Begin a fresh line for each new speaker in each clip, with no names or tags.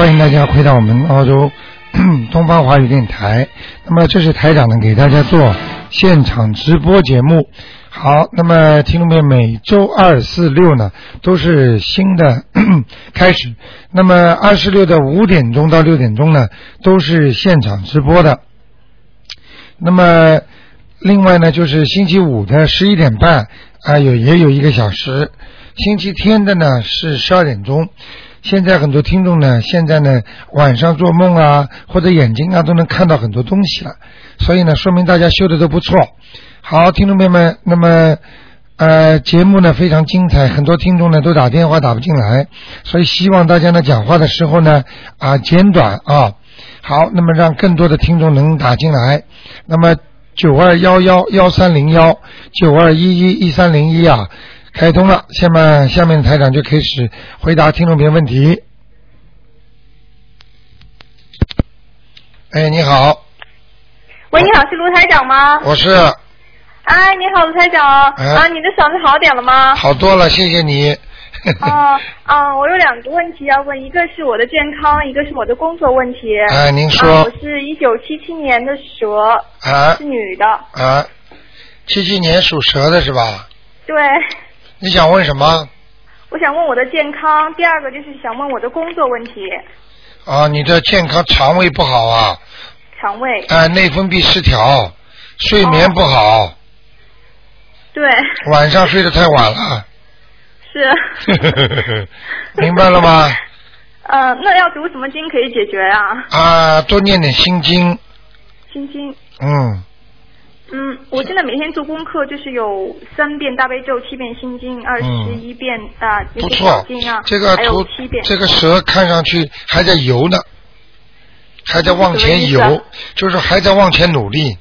欢迎大家回到我们澳洲 东方华语电台。那么这是台长呢给大家做现场直播节目。好，那么听众朋友，每周二、四、六呢都是新的 开始。那么二十六的五点钟到六点钟呢都是现场直播的。那么另外呢就是星期五的十一点半啊有也有一个小时，星期天的呢是十二点钟。现在很多听众呢，现在呢晚上做梦啊，或者眼睛啊都能看到很多东西了，所以呢说明大家修的都不错。好，听众朋友们，那么呃节目呢非常精彩，很多听众呢都打电话打不进来，所以希望大家呢讲话的时候呢啊简短啊。好，那么让更多的听众能打进来。那么九二幺幺幺三零幺九二一一一三零一啊。开通了，下面下面台长就开始回答听众朋友问题。哎，你好，
喂，你好，是卢台长吗？
我是
哎，你好，卢台长。
哎
啊，你的嗓子好点了吗？
好多了，谢谢你。
啊，啊，我有两个问题要问，一个是我的健康，一个是我的工作问题。
哎，您
啊，
说
我是一九七七年的蛇，
啊
是女的。
啊，七七年属蛇的是吧？
对，
你想问什么？
我想问我的健康，第二个就是想问我的工作问题，
啊，你的健康肠胃不好啊，
肠胃。
哎，内分泌失调，睡眠不好，
对，
晚上睡得太晚了，
是。
明白了吗？
呃，那要读什么经可以解决啊？
啊，多念点心经，
心经。
嗯，
嗯，我现在每天做功课，就是有三遍大悲咒，七遍心经，二十一遍啊，
不错这个
还有
图
七遍。
这个蛇看上去还在游呢，还在往前游，就是还在往前努力，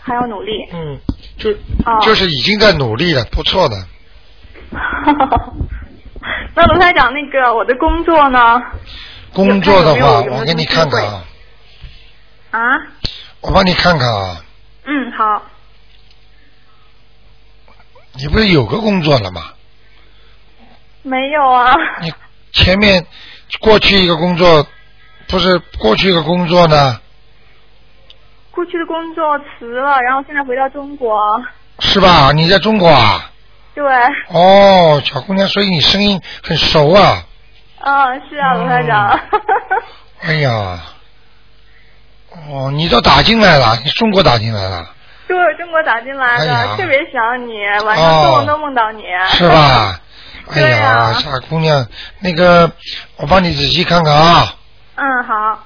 还要努力。
嗯，就、
哦
就是已经在努力了，不错的。
那罗台长，那个我的工作呢？
工作的话，
有有有有
我给你看看啊，
啊？
我帮你看看啊，
嗯，好。
你不是有个工作了吗？
没有啊。
你前面过去一个工作，不是过去一个工作呢，
过去的工作辞了，然后现在回到中国。
是吧？你在中国啊？
对，
哦，小姑娘，所以你声音很熟啊。
嗯，是啊，卢台长。
哎呀，哦，你都打进来了，你中国打进来了，
对，中国打进来的，
哎
特别想你，晚上做梦都梦到你。
是吧？哎
对
呀，
啊
傻姑娘，那个我帮你仔细看看啊，
嗯，好。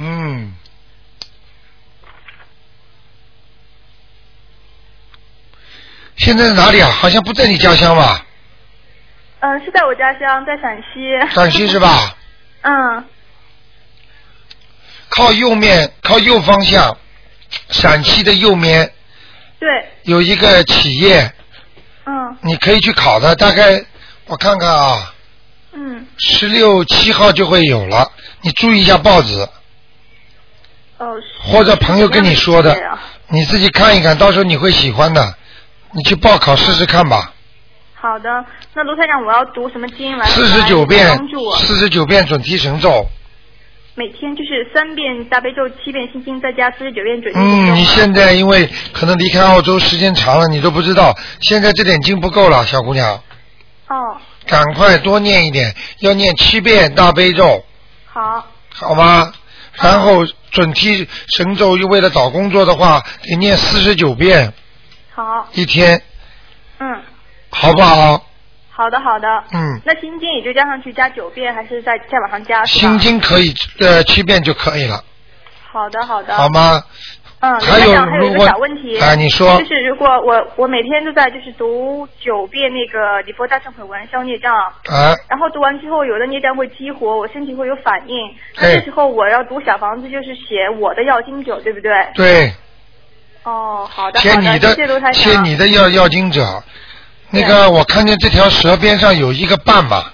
嗯。现在在哪里啊？好像不在你家乡吧？
嗯，是在我家乡，在陕西。
陕西是吧？
嗯，
靠右面，靠右方向，陕西的右面
对，
有一个企业，
嗯。
你可以去考的，大概我看看啊，
嗯，
十六七号就会有了，你注意一下报纸，
哦，是
或者朋友跟你说的你自己看一看，到时候你会喜欢的，你去报考试试看吧，
好的，那卢台长，我要读什么经来？
四十九遍四十九遍准提神咒，
每天就是三遍大悲咒，七遍心经，再加四十九遍准提咒。
嗯，你现在因为可能离开澳洲时间长了，你都不知道，现在这点经不够了，小姑娘，
哦，
赶快多念一点，要念七遍大悲咒，
好，
好吗？然后准提神咒，又为了找工作的话，得念四十九遍
好，
一天，
嗯，
好不好？
好的，好的。
嗯，
那心经也就加上去加九遍，还是再再往上加？
心。经可以呃七遍就可以了，
好的，好的。
好吗？
嗯，
还有
还有一个小问题，
哎你说
就是如果我我每天都在就是读九遍那个礼佛大忏悔文消孽障，
啊，
然后读完之后有的孽障会激活，我身体会有反应，那这时候我要读小房子就是写我的要经者，对不对？
对，
哦，好的，
写你的
谢谢。
写你的要要经者，那个我看见这条蛇边上有一个伴嘛，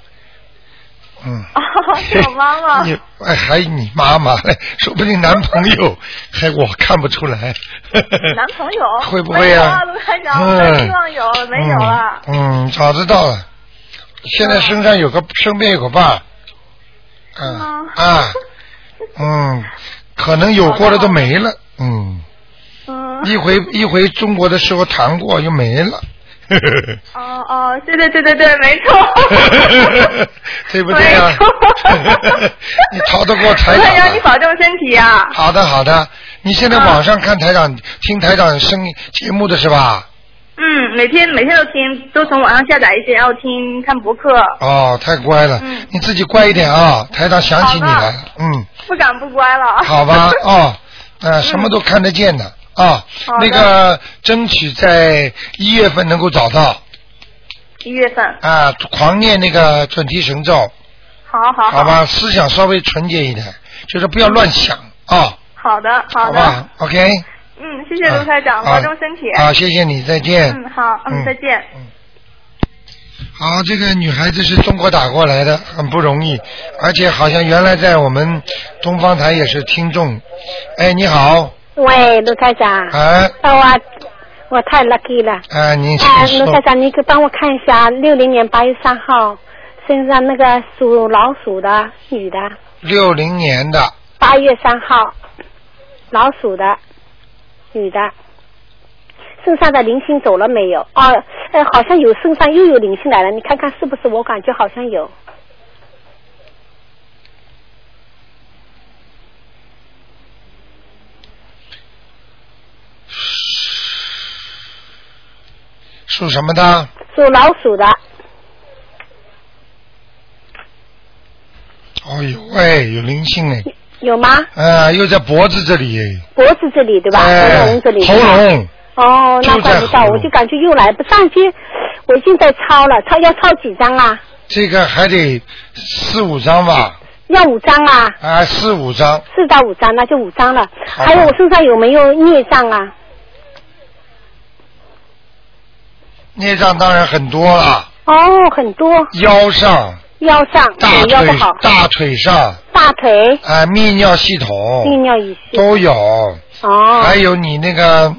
嗯。
哦，是我妈妈。
你哎，还你妈妈，嘞 说不定男朋友，还我看不出来。
男朋友
会不会啊
啊，卢台长，我希望有，没有啊。
嗯，嗯早知道了。现在身上有个身边有个伴，嗯
吗
啊，嗯，可能有过的都没了，嗯，
嗯。
一回一回中国的时候谈过又没了，
哦哦，对对对对对，没错。
对不对啊
没错？
你逃得过台长
台长，你？保重身体啊！
好的好的，你现在网上看台长、听台长声音节目的是吧？
嗯，每天每天都听，都从网上下载一些，然后听看博客，
哦，太乖了，
嗯
你自己乖一点啊！台长想起你来了，嗯，
不敢不乖了。
好吧，哦，呃，什么都看得见的啊。那个争取在一月份能够找到
一月份，
啊，狂念那个准提神咒，
好好
好吧，思想稍微纯洁一点，就是不要乱想啊，
好的好的，
吧？OK，
嗯，谢谢卢台长，
啊
保重身体。
好，谢谢你，再见。
嗯，好，嗯，再见。
嗯好，这个女孩子是中国打过来的，很不容易，而且好像原来在我们东方台也是听众。哎，你好，
喂，卢台长。
哎
啊，我我太 lucky 了。啊，
请说。
卢台长，你可帮我看一下，六零年八月三号身上那个属老鼠的女的，
六零年的，
八月三号老鼠的女的，身上的灵性走了没有？哦，呃，好像有身上又有灵性来了，你看看是不是？我感觉好像有。
属什么的？
属老鼠的，
哦呦喂，有灵性哎，
有吗？
啊，又在脖子这里，
脖子这里对吧？
哎
喉咙这里。
喉咙，
哦，那怪不到，我就感觉又来不上去，我已经在抄了，抄要抄几张啊？
这个还得四五张吧，
要五张啊，
啊，四五张，
四到五张，那就五张了。还有我身上有没有孽障啊？
孽障当然很多了，
哦，很多，
腰上、
腰上
大
对腰不
腿
好，、
大腿上，
大腿、
啊，泌尿系统。
泌尿系统。
都有，
哦，
还有你那个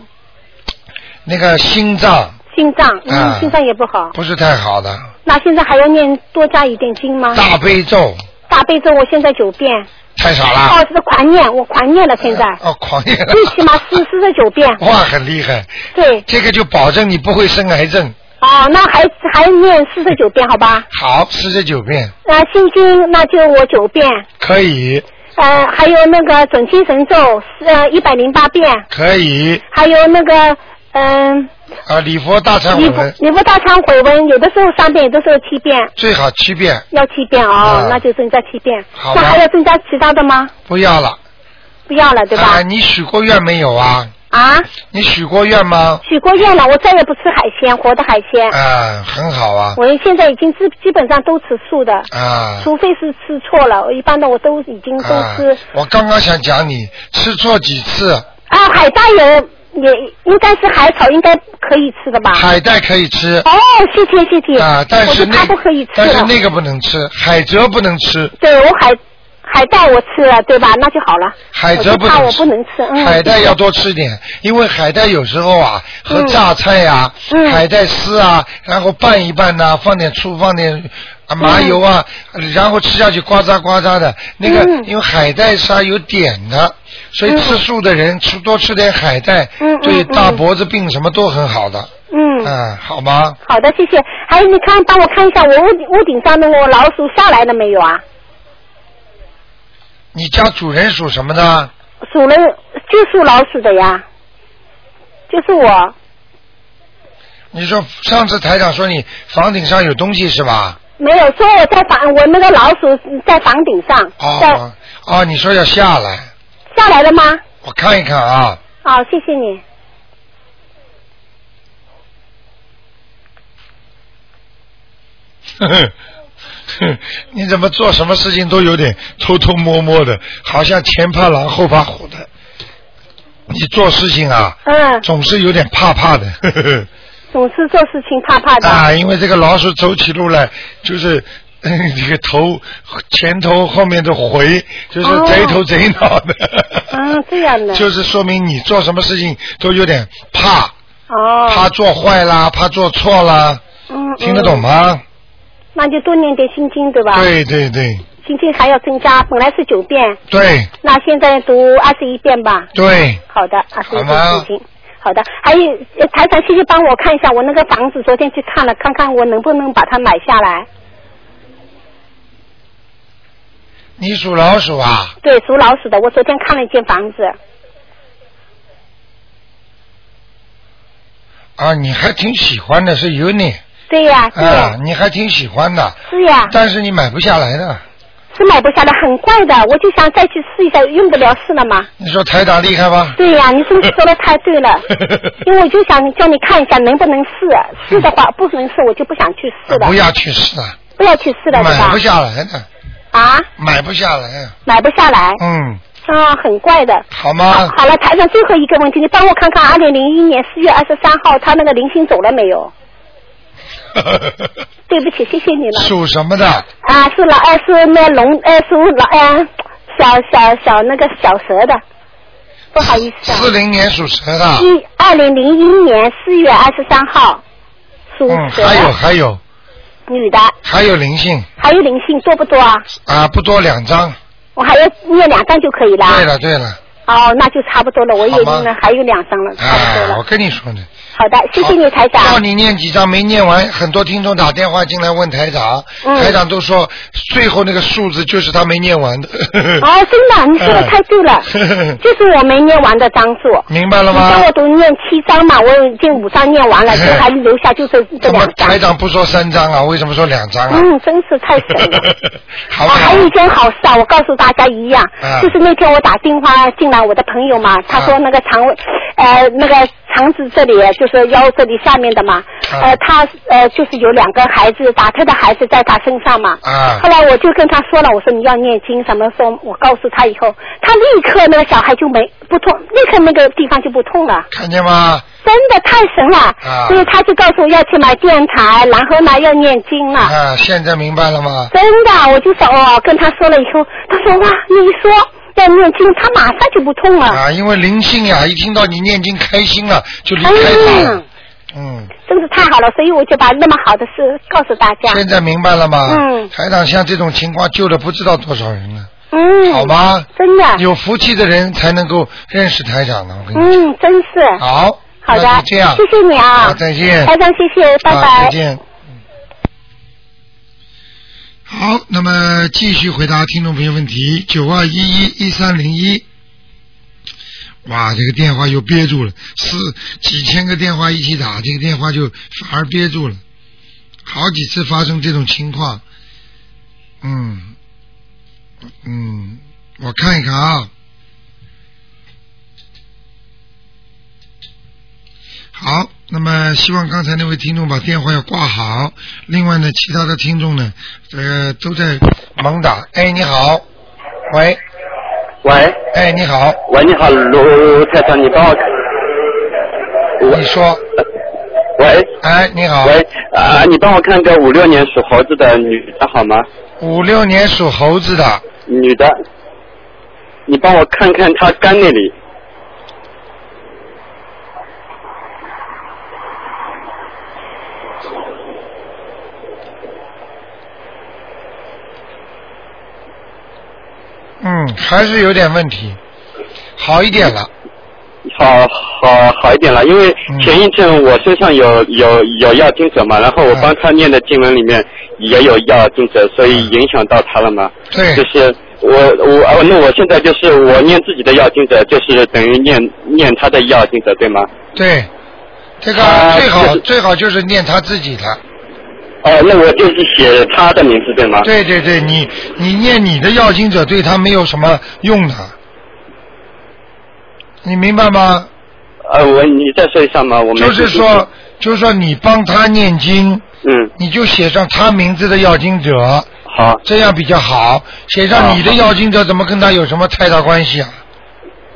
那个心脏。
心脏，
啊
嗯，心脏也不好。
不是太好的，
那现在还要念多加一点经吗？
大悲咒。
大悲咒我现在九遍，
太少了。
哦，是狂念，我狂念了，现在
哦，狂念了。
最起码四四十九遍。
哇，很厉害，
对，
这个就保证你不会生癌症。
哦，那还还念四十九遍，好吧？
好，四十九遍
那，心经那就我九遍，
可以，
呃，还有那个准提神咒呃一百零八遍，
可以
还有那个嗯
啊，礼佛大忏
礼佛
悔文
礼佛大忏悔文，有的时候三遍，有的时候七遍，
最好七遍，
要七遍哦，
啊
那就增加七遍。那还要增加其他的吗？
不要了。
不要了，对吧？
啊，你许过愿没有啊？
啊，
你许过愿吗？
许过愿了，我再也不吃海鲜，活的海鲜。
啊，很好啊，
我现在已经基基本上都吃素的，
啊。
除非是吃错了，我一般的我都已经都
啊
吃。！
我刚刚想讲你吃错几次，
啊，海带也也应该是海草，应该可以吃的吧？
海带可以吃
哦，谢谢谢谢。
啊，但是那
不可以吃。
但是那个不能吃，海蜇不能吃，
对我海海带我吃了，对吧？那就好了。
海蜇不能吃，
不能吃，嗯。
海带要多吃点，因为海带有时候啊和榨菜呀、
嗯
海带丝啊，然后拌一拌呐、放点醋，放点啊麻油啊，然后吃下去呱喳呱喳的。那个、
嗯
因为海带是有点的，所以吃素的人吃多吃点海带，
嗯嗯
对大脖子病什么都很好的。
嗯。
嗯，好吗？
好的，谢谢。还有，你看，帮我看一下我屋顶屋顶上那个老鼠下来了没有啊？
你家主人属什么的？
属了就属老鼠的呀，就是我。
你说上次台长说你房顶上有东西是吧？
没有说我在房，我那个老鼠在房顶上，
哦哦，你说要下来，
下来了吗？
我看一看啊。
好，谢谢你。
呵呵呵你怎么做什么事情都有点偷偷摸摸的，好像前怕狼后怕虎的。你做事情啊，
嗯，
总是有点怕怕的。呵 呵
总是做事情怕怕的。
啊，因为这个老鼠走起路来就是。嗯这个头前头后面的回，就是
哦
贼头贼脑的。
嗯，这样的。
就是说明你做什么事情都有点怕，
哦。
怕做坏啦，怕做错啦，
嗯。
听得懂
嗯？
吗？
那就多念点心经对吧？
对对对
心经还要增加，本来是九遍，
对
那现在读二十一遍吧。
对，
好的，二十一遍心经。好的，还有呃台长，谢谢帮我看一下我那个房子，昨天去看了，看看我能不能把它买下来。
你属老鼠啊？
对，属老鼠的，我昨天看了一间房子。
啊，你还挺喜欢的，是有你
对呀、对呀、
啊，你还挺喜欢的，
是呀，
但是你买不下来的。
是买不下来，很贵的，我就想再去试一下，用得了试了吗。
你说台长厉害吧？
对呀、你真是说的太对了，因为我就想叫你看一下能不能试，试的话不能试，我就不想去试了
不，要去试了，
不要去试了，
买不？下来的，
啊，
买不下来。
买不下来，
嗯，
啊，很怪的。好
好吗？
好了，台上，最后一个问题，你帮我看看，二零零一年四月二十三号，他那个零星走了没有？对不起，谢谢你了。
属什么的？
啊，是老二是那龙呃属老呃小小小那个小蛇的，不好意思啊。
四零年属蛇的。
一二零零一年四月二十三号，属
嗯，
蛇，
还有还有
女的，
还有灵性
还有灵性多不多啊？
啊，不多两张。
我还要念两张就可以了。
对了对了，
哦，那就差不多了，我也
好吗
念了还有两张了，差不多
啊，我。跟你说呢。
好的，谢谢你台长。
叫你念几张没念完，很多听众打电话进来问台长，
嗯
台长都说最后那个数字就是他没念完的。
哦，真的，你说的太对了，就是我没念完的张数。
明白了
你帮
吗
我？都念七张嘛，我已经五张念完了，就还留下就这这张
台。长不说三张啊？为什么说两张啊？
嗯，真是太神了。
好不
啊，还？有一件好事啊，我告诉大家一样，
啊
就是那天我打电话进来，我的朋友嘛，他说那个肠胃，呃，那个肠子这里就是腰这里下面的嘛，
啊
呃，他呃就是有两个孩子打胎的孩子在他身上嘛。
啊
后来我就跟他说了，我说你要念经，什么时候我告诉他以后，他立刻那个小孩就没不痛，立刻那个地方就不痛了。
看见吗？
真的太神了，
啊
所以他就告诉我要去买电台，然后呢要念经了。
啊，现在明白了吗？
真的，我就说哦，跟他说了以后，他说哇，你说要念经，他马上就不痛了，
啊，因为灵性呀，一听到你念经开心了，就离开他了
嗯。
嗯，
真是太好了，所以我就把那么好的事告诉大家。
现在明白了吗？
嗯
台长像这种情况救了不知道多少人了，
嗯，
好？吗？
真的，
有福气的人才能够认识台长呢，我跟你说。
嗯，真是。
好，
好的
这样。
谢谢你啊
好，再见。
台长，谢谢，拜
啊
拜。
再见。好，那么继续回答听众朋友问题，九二一一一三零一。哇，这个电话又憋住了，四几千个电话一起打，这个电话就反而憋住了，好几次发生这种情况。嗯，嗯，我看一看啊。好，那么希望刚才那位听众把电话要挂好。另外呢，其他的听众呢，呃，都在猛打。哎，你好，喂，
喂。
哎，你好，
喂，你好，卢太太，你帮我，
你说，
喂。
哎，你好，
喂啊、你帮我看个五六年属猴子的女的好吗？
五六年属猴子的，
女的，你帮我看看她肝那里，
嗯，还是有点问题，好一点了。
好好好一点了，因为
嗯
前一阵我身上有有有要经者嘛，然后我
嗯
帮他念的经文里面也有要经者，所以影响到他了嘛。
对
就是我我哦，那我现在就是我念自己的要经者，就是等于念念他的要经者，对吗？
对，这个最好
就是
最好就是念他自己的。
哦，那我就是写他的名字，对吗？
对对对，你你念你的要经者对他没有什么用的，你明白吗？
呃，我你再说一下嘛？我们
就是说，就是说你帮他念经，
嗯，
你就写上他名字的要经者，
好，
这样比较好。写上你的要经者，怎么跟他有什么太大关系啊？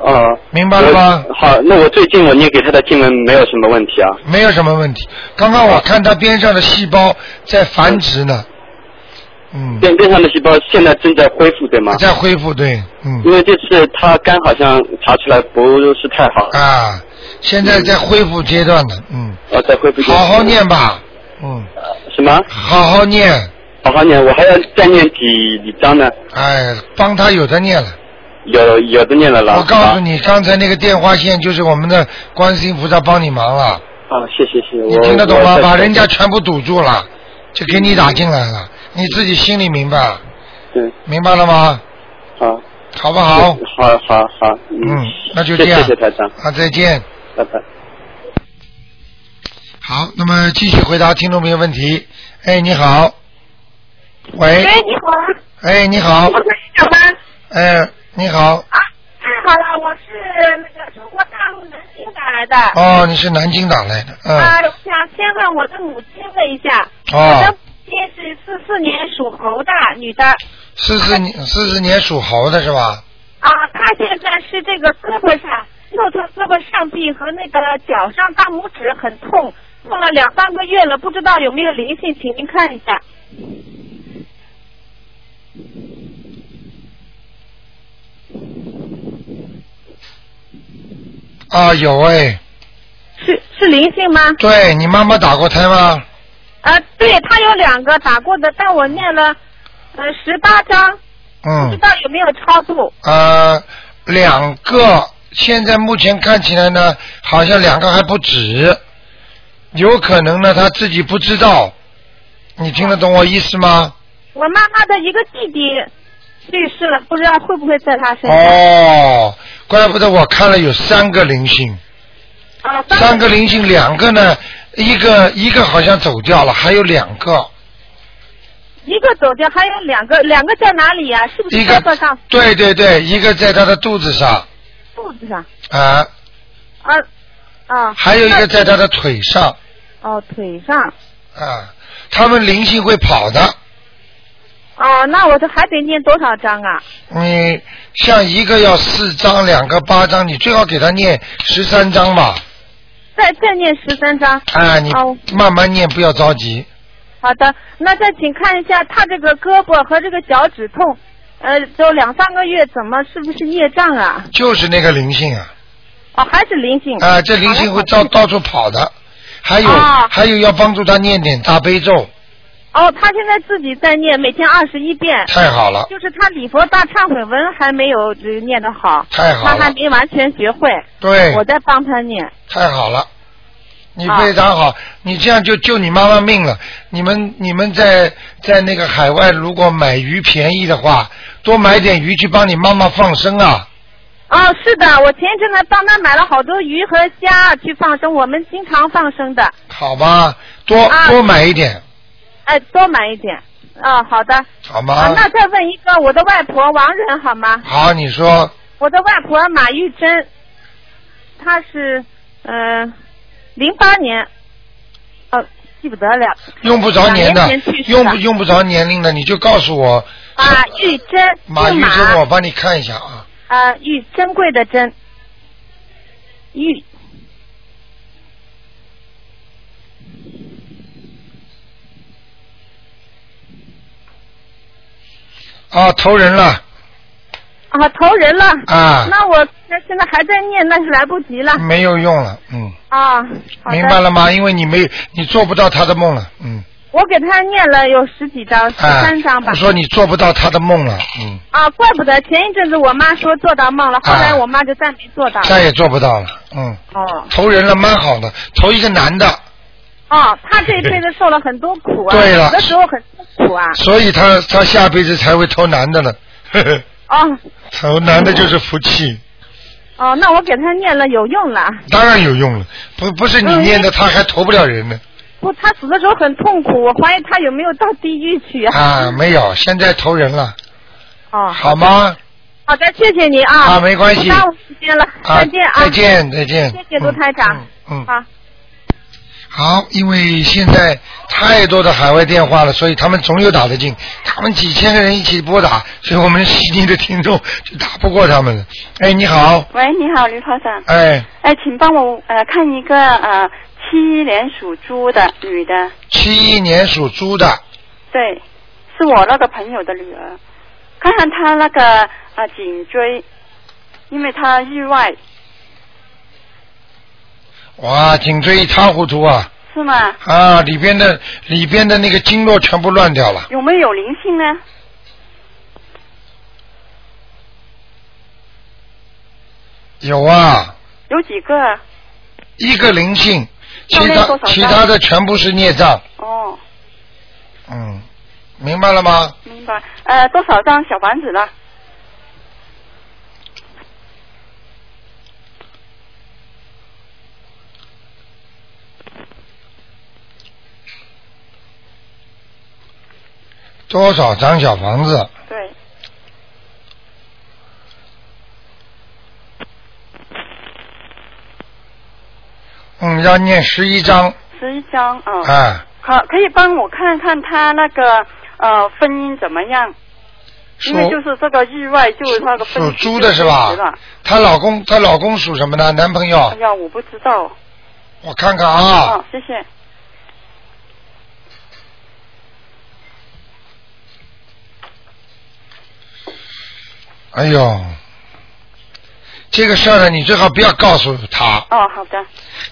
哦、
明白了吗？
好，那我最近我念给他的经文没有什么问题啊。
没有什么问题。刚刚我看他边上的细胞在繁殖呢，嗯，
边边上的细胞现在正在恢复，对吗？
在恢复，对，嗯
因为这次他肝好像查出来不是太好，
啊，现在在恢复阶段呢，嗯，
哦，在恢复。
好好念。吧，嗯，
什么？
好好念，
好好念，我还要再念几几章呢？
哎，帮他有的念了。
有有的念了老师。
我告诉你，刚才那个电话线就是我们的观世音菩萨帮你忙了，
啊，谢谢谢谢。
你
我
听得懂吗？把人家全部堵住了，就给你打进来了，你自己心里明白，
对，
明白了吗？
好。
好不好？
好好好，
嗯，那就这样。
谢谢台长，
啊，再见。
拜拜。
好，那么继续回答听众朋友问题。哎，你好。喂。
喂，你好。
哎，你好。
我是小班。
哎，你好。
啊，太好了，我是那个中国大陆南京打来的。
哦，你是南京打来的，嗯。
啊，我想先问我的母亲问一下。
哦
我的母亲是四四年属猴的女的。
四四年四四年属猴的是吧？
啊，她现在是这个胳膊上，右侧胳膊上臂和那个脚上大拇指很痛，痛了两三个月了，不知道有没有灵性，请您看一下。
啊，有哎。
是是灵性吗？
对你妈妈打过胎吗？
啊，对她有两个打过的，但我念了呃十八章，不知
嗯，
道有没有超度。
呃，两个，现在目前看起来呢，好像两个还不止，有可能呢她自己不知道，你听得懂我意思吗？
我妈妈的一个弟弟去世了，不知道会不会在他身上。
哦，怪不得我看了有三个灵性，
啊，
三个灵性，两个呢，一个一个好像走掉了，还有两个，
一个走掉，还有两个，两个在哪里呀、是不是
一个
胳膊上、
对对对，一个在他的肚子上
肚子上？
啊，
啊啊。
还有一个在他的腿上
哦，腿上。
啊，他们灵性会跑的。
哦，那我这还得念多少章啊？
你像一个要四章，两个八章，你最好给他念十三章吧。
再再念十三章。
啊，你
哦
慢慢念，不要着急。
好的，那再请看一下他这个胳膊和这个脚趾痛，呃，就两三个月，怎么是不是孽障啊？
就是那个灵性啊，
哦，还是灵性。
啊，这灵性会到到处跑的。还有、
啊
还有要帮助他念点大悲咒，
哦，他现在自己在念，每天二十一遍。
太好了，
就是他礼佛大忏悔文还没有呃念得好，
太好了，
他还没完全学会。
对
我在帮他念。
太好了。你
啊
非常好，你这样就救你妈妈命了。你们你们在在那个海外，如果买鱼便宜的话，多买点鱼去帮你妈妈放生啊。
哦，是的，我前一阵子帮他买了好多鱼和虾去放生，我们经常放生的。
好吧，多、
啊
多买一点，
哎，多买一点。啊、好的。
好吗？
啊，那再问一个，我的外婆王人好吗？
好，你说
我的外婆马玉珍，她是嗯零八年，呃记不得了。
用不着年的用不用不着年龄的，你就告诉我。
马玉珍，
马玉珍，我帮你看一下啊。
啊，玉珍贵的珍，玉
啊，投人了
啊投人了。
啊，
那我那现在还在念，那是来不及了。
没有用了，嗯，
啊，
明白了吗？因为你没你做不到他的梦了，嗯，
我给他念了有十几张，十
啊
三张吧
我。说你做不到他的梦了，嗯，
啊，怪不得前一阵子我妈说做到梦了，后来
啊
我妈就再没做到。
再也做不到了，嗯，
哦
投人了蛮好的，投一个男的，
哦，他这一辈子受了很多苦啊，
对了
有的时候很痛苦啊。
所以他他下辈子才会投男的呢，呵呵，
哦
投男的就是福气，
哦，那我给他念了有用了。
当然有用了，不不是你念的，他还投不了人呢。
不，他死的时候很痛苦，我怀疑他有没有到地狱去啊？
啊，没有，现在投人了，
哦，
好吗？
好的，谢谢你啊。
啊没关系
不耽误时间了，
啊，
再见啊。
再见，再见。
谢谢卢台长。
嗯。嗯
好。
好，因为现在太多的海外电话了，所以他们总有打得进。他们几千个人一起拨打，所以我们悉尼的听众就打不过他们了。哎，你好，
喂，你好，刘科长。
哎，
哎，请帮我呃看一个呃七一年属猪的女的，
七一年属猪的，
对，是我那个朋友的女儿，看看她那个呃颈椎，因为她意外，
哇，颈椎一塌糊涂啊！
是是吗？
啊，里边的里边的那个经络全部乱掉了。
有没有灵性呢？
有啊，
有几个啊？
一个灵性，其他其他的全部是孽障。
哦，
嗯，明白了吗？
明白。呃，多少张小房子了？
多少张小房子？
对，
嗯，要念十一张。
十一张啊。
啊，
可可以帮我看看他那个呃婚姻怎么样？因为就是这个意外，就是那个
属猪的是吧？她老公，她老公属什么呢？男朋友
哎？呀，我不知道。
我看看啊，
哦，谢谢。
哎呦，这个事儿呢，你最好不要告诉他。
哦，好的。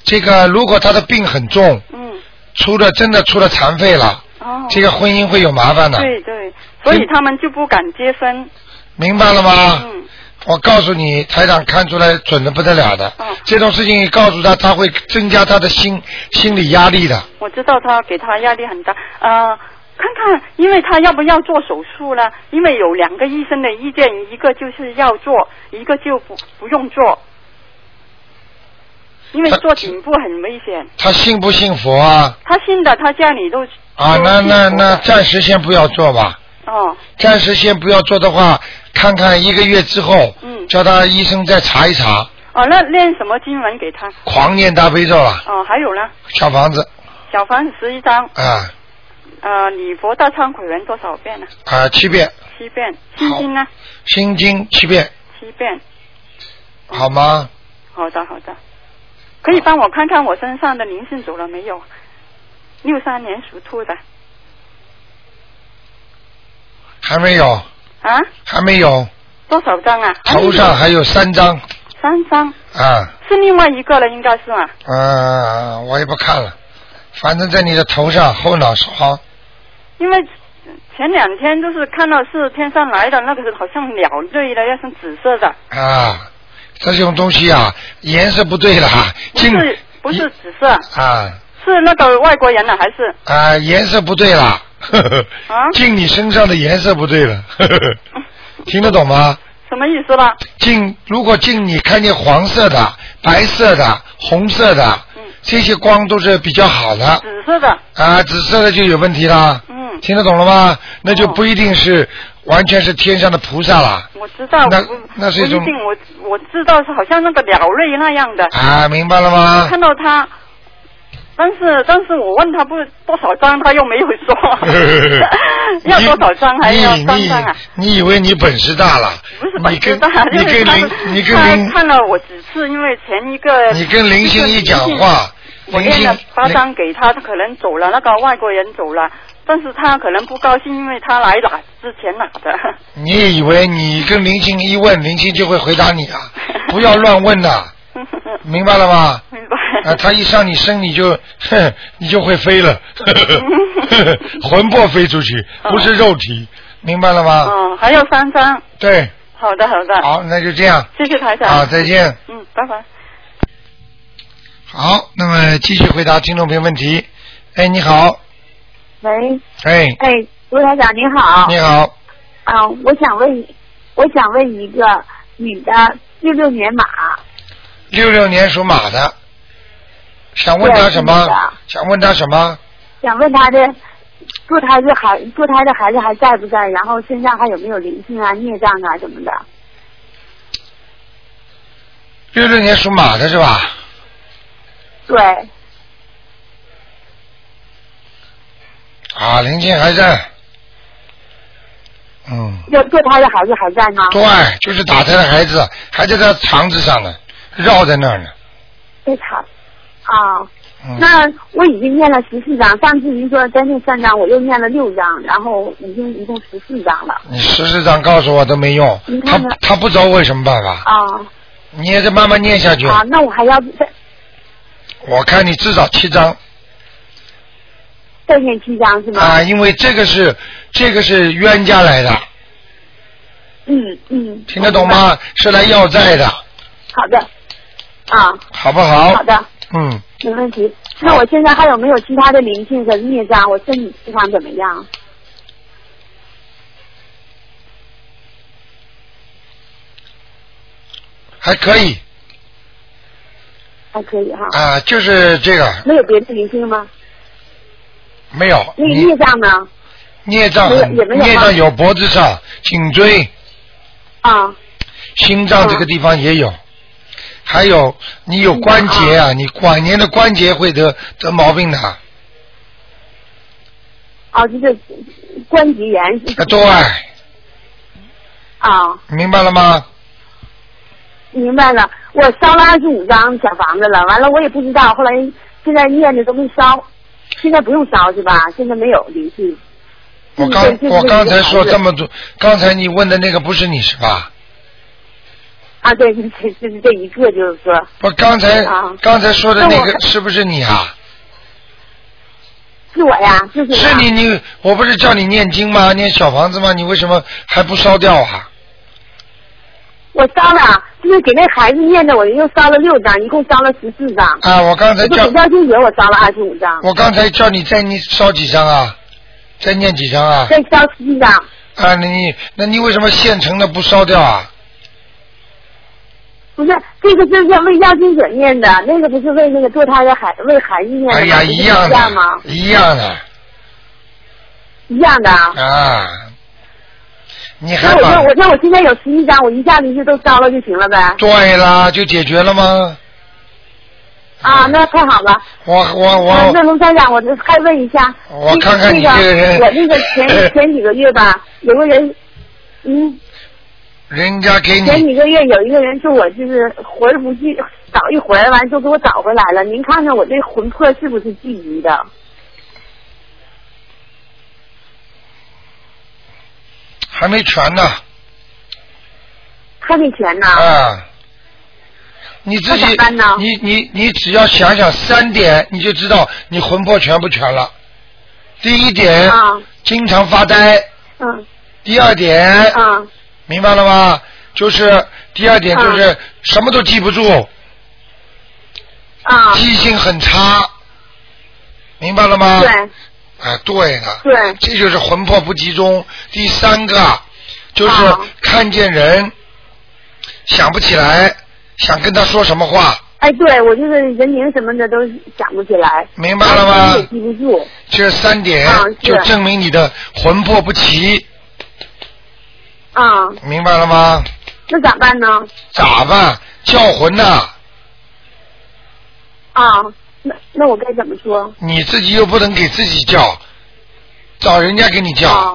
这个如果他的病很重，
嗯。
出了真的出了残废了，
哦。
这个婚姻会有麻烦的，
对对，所以他们就不敢结婚。
明白了吗？
嗯。
我告诉你，台长看出来准的不得了的。
哦
这种事情你告诉他，他会增加他的心心理压力的。
我知道他给他压力很大，呃，看看，因为他要不要做手术呢？因为有两个医生的意见，一个就是要做，一个就不不用做，因为
他
做颈部很危险。
他信不信佛啊？
他信的，他家里都
啊，那那那暂时先不要做吧。
哦
暂时先不要做的话，看看一个月之后，
嗯
叫他医生再查一查，
哦，那念什么经文给他？
狂念大悲咒啊，
哦，还有呢，
小房子
小房子十一张，
啊
呃，礼佛大忏悔文多少遍呢？
啊七遍，
七遍，心经呢？
心经七遍，
七遍。
好吗？
好的，好的。可以帮我看看我身上的灵性走了没有？六三年属兔的
还没有，
啊？
还没有，
多少张啊？
头上还有三张
三张，
啊，
是另外一个了，应该是嘛？
啊，我也不看了，反正在你的头上后脑勺，
因为前两天就是看到是天上来的那个，好像鸟类的，要像紫色的，
啊，这种东西啊，颜色不对了，
不
进
是不是紫色，
啊
是那个外国人的还是？
啊，颜色不对了，呵呵
啊
进你身上的颜色不对了，呵 呵听得懂吗？
什么意思吧？
进如果进你看见黄色的、白色的、红色的，
嗯
这些光都是比较好的
紫色的，
啊，紫色的就有问题啦。
嗯，
听得懂了吗？那就
哦
不一定是完全是天上的菩萨了
我知道，
那那是一种
不一定，我我知道是好像那个鸟类那样的，
啊，明白了吗？
看到他，但是但是我问他不多少张，他又没有说 要多少张，还要
你
三张啊？
你你以为你本事大了？
不是本事大，
你跟
他
林你跟
他
林
看了我几次，因为前一个
你跟林星一讲话，林星
我念了八张给他，他可能走了，那个外国人走了，但是他可能不高兴，因为他来拿之前拿的。
你也以为你跟林星一问，林星就会回答你啊？不要乱问呐、明白了吧？
明白。
啊，他一上你身，你就，哼，你就会飞了，魂魄飞出去，不是肉体，明白了吗？
嗯，还有三张。
对，
好的，好的。
好，那就这样，
谢谢台长。
好，再见。
嗯，拜拜。
好，那么继续回答听众朋友问题。哎，你好，
喂，
哎，
哎，吴台长你好。
你好，
啊，我想问，我想问一个女的，六六年马，
六六年属马的，想问他什么？想问他什么？
想问他的堕胎的孩堕胎的孩子还在不在？然后身上还有没有灵性啊、孽障啊什么的？
六六年属马的是吧？
对，
啊，灵性还在。嗯，
要堕胎的孩子还在吗？
对，就是打胎的孩子还在他肠子上呢，绕在那儿呢。
在场。啊，
嗯，
那我已经念了十四章，上次您说再念三章，我又念了六章，然后已经一共十四章了。
你十四章告诉我都没用，他他不走，我有什么办法？
啊
你也得慢慢念下去。
啊，那我还要再
我看你至少七章，
再念七张是吗？
啊，因为这个是这个是冤家来的，
嗯嗯。
听得懂吗？是来要债的，
好的。啊，
好不好？
好的，
嗯，
没问题。那我现在还有没有其他的灵性和孽障？我身体情况怎么样？
还可以
还可以哈。
啊，就是这个
没有别的灵性吗？
没有。
那个
你
孽障呢？
孽障孽障有脖子上、颈椎、
啊，
心脏这个地方也有，还有你有关节啊，你晚年的关节会得得毛病的。啊，
哦，就是关节炎。
啊对，
啊，
明白了吗？
明白了。我烧了二十五张小房子了，完了我也不知道，后来现在念的都没烧，现在不用烧是吧？现在没有灵性。
我刚我刚才说这么多，刚才你问的那个不是你是吧？
啊，对，就是这一个，就是说。
不，刚才
啊
刚才说的那个是不是你啊？
是我呀，就是
是你你我不是叫你念经吗？念小房子吗？你为什么还不烧掉啊？
我烧了，就是给那孩子念的，我又烧了六张，一共烧了十四张。
啊，我刚才叫
我给廖静姐我烧了二十五张，
我刚才叫你再你烧几张啊？再念几张啊？
再烧十七张。
啊，那你那你为什么现成的不烧掉啊？
不是，这个是要为要经者念的，那个不是为那个堕胎的孩为孩子念的？
哎呀，一样
吗？
一样的
一样的啊。
啊！你还
我说，我说我现在有十一张，我一下子就都烧了就行了呗。
对啦，就解决了吗？
啊，那太好了。
我我我
啊那龙三长，我就还问一下，
我看看你
那
这个人
我那个前 前几个月吧，有个人，嗯，
人家给你前
几个月有一个人说我就是魂不聚，找一回来完就给我找回来了。您看看我这魂魄是不是聚集的？
还没全呢
还没全呢。
啊！你自己你你你只要想想三点，你就知道你魂魄全不全了。第一点，
啊
经常发呆；
嗯
第二点，
啊
明白了吗？就是第二点就是什么都记不住，
啊！
记性很差，明白了吗？
对。
啊，对了，
对。
这就是魂魄不集中。第三个就是
啊。
看见人想不起来，想跟他说什么话，
哎，对我就是人名什么的都想不起来，
明白了吗？
也记不住。
这三点就证明你的魂魄不齐，
啊，
明白了吗？
那咋办呢？
咋办？叫魂呐、
啊，那那我该怎么说？
你自己又不能给自己叫，找人家给你叫，
啊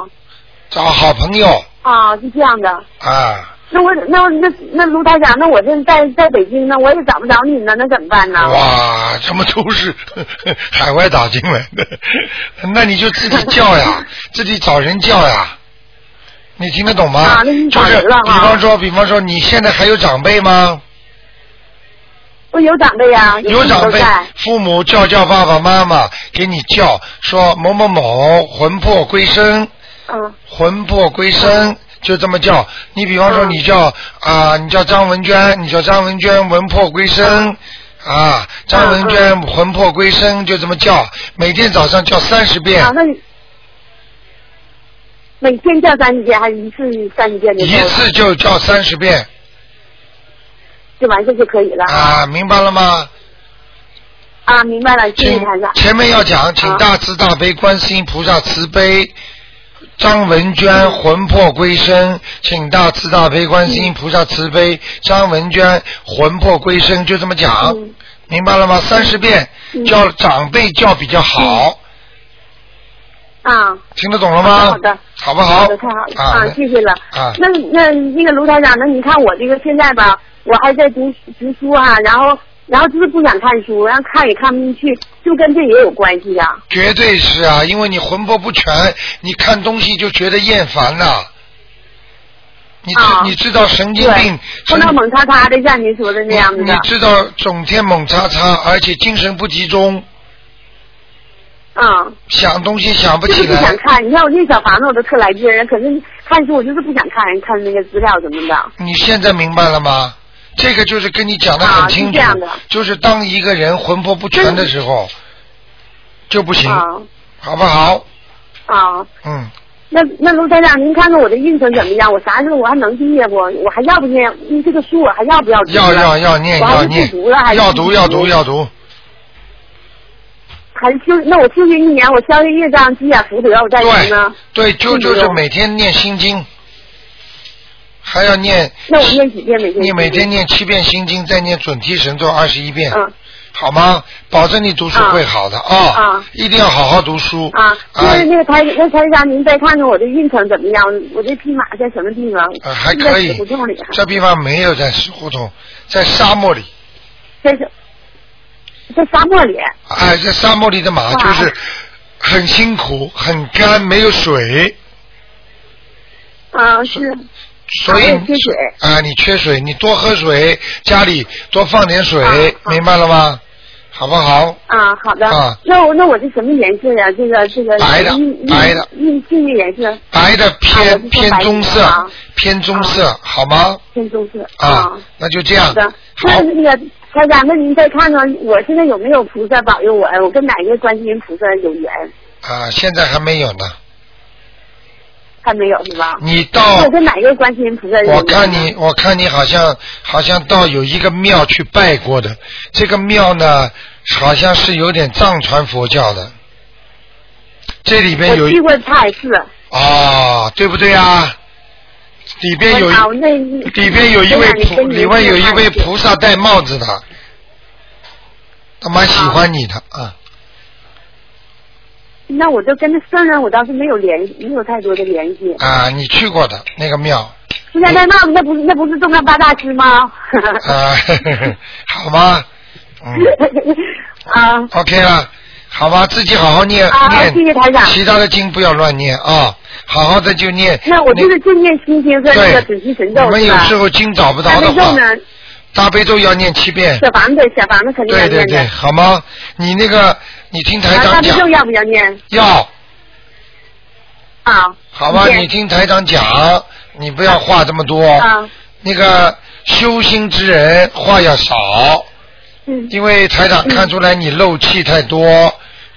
找好朋友
啊，是这样的。
啊。
那我那那那卢大侠，那我这在在北京呢，我也找不着你呢，那怎么办呢？
哇，什么都是 海外打进来的，那你就自己叫呀，自己找人叫呀，你听得懂吗？
啊
就是比方说，比方说，你现在还有长辈吗？
我有长辈呀、
有长辈，父母叫叫爸爸妈妈，给你叫说某某某魂魄归身，
嗯
魂魄归身，就这么叫。你比方说，
嗯
你叫啊、你叫张文娟，你叫张文娟，魂魄归身。啊，张文娟魂魄归身，就这么叫，每天早上叫三十遍
啊，，那你每天叫三十遍还是一次三十遍
一？次就叫三十遍
就完事就可以了
啊，明白了吗？
啊，明白了，谢谢
请
台长。
前面要讲，请
啊
大慈大悲观世音菩萨慈悲。张文娟魂魄归身，请大慈大悲观世音菩萨慈悲。张文娟魂魄归身，就这么讲，
嗯
明白了吗？三十遍，
嗯
叫长辈叫比较好，
啊，
听得懂了吗？
好的，
好不好？
好的，太好了
啊，
谢谢了。
啊
那那那个卢台长，那你看我这个现在吧，我还在读读书啊，然后然后就是不想看书，然后看也看不进去，就跟这也有关系呀、
绝对是啊，因为你魂魄不全，你看东西就觉得厌烦呐、你知、
啊
你知道神经病
对，不能猛叉叉的，像您说的那样子的。
你知道整天猛叉叉，而且精神不集中，
啊，
想东西想不起
就是不想。看。你看我那小房子我都特来劲儿，可是看书我就是不想看，看那个资料什么的。
你现在明白了吗？这个就是跟你讲的很清楚，
啊是这样的
就是当一个人魂魄不全的时候就不行，
啊
好不好？
啊，
嗯，
那那卢台长，您看看我的运程怎么样？我啥时候我还能毕业不？我还要不念？这个书我还要不要读
要要要念要念要读要读要读。
还是修？那我修行一年，我消业业障积点福德，我再读呢？
对，就
嗯
就是每天念心经，还要念。
那我念几遍每天？
你每天念七遍心经，再念准提神咒二十一遍，
嗯
好吗？保证你读书会好的啊、
啊
一定要好好读书
啊，就
是
那个台那台长，您再看看我的运程怎么样？我这匹马在什么地方？
呃还可以
胡同里，
这地方没有在胡同，在沙漠里。
在是，在沙漠里。
哎，在沙漠里的马就是很辛苦、很干，没有水，
啊，是。
所以
缺水
啊，你缺水，你多喝水，家里多放点水，
啊
明白了吗？好不好？
啊，好的。
啊
那我那我这什么颜色呀？这个这个
白的白的
印印信的颜色
白的
啊
偏、偏棕色，
啊
偏棕色，好吗？
偏棕色
啊，那就这样
好的。。
好
那，那个台长，那您再看看我现在有没有菩萨保佑我？我跟哪个观世音菩萨有缘？
啊，现在还没有呢。
还没有是吧？
你到
我跟哪个观世音菩萨有缘？
我看你，我看你好像好像到有一个庙去拜过的，这个庙呢，好像是有点藏传佛教的。这里边有
我去过太次。
啊，对不对啊？里边有里边有一位菩，里外有一位菩萨戴帽子的，他蛮喜欢你的啊。
那我就跟那僧人，我倒是没有联系，没有太多的联系。
啊，你去过的那个庙
现在戴帽子，那不是那不是东方八大师吗？
啊，好吗？嗯
啊
，，OK 了，好吧，自己好好念
好
念，
谢谢台长
其他的经不要乱念啊，好好的就念。
那我就是就念心经和那个准提神咒是吧
们有时？候经找不
大
着的话？大悲咒要念七遍。
小房子，小房子肯定要
对对对，好吗？你那个，你听台
啊，大
长讲
悲咒要不要念？
要，
啊。
好吧？你听台长讲，你不要话这么多。
啊，
那个修心之人话要少，
嗯
因为台长看出来你漏气太多。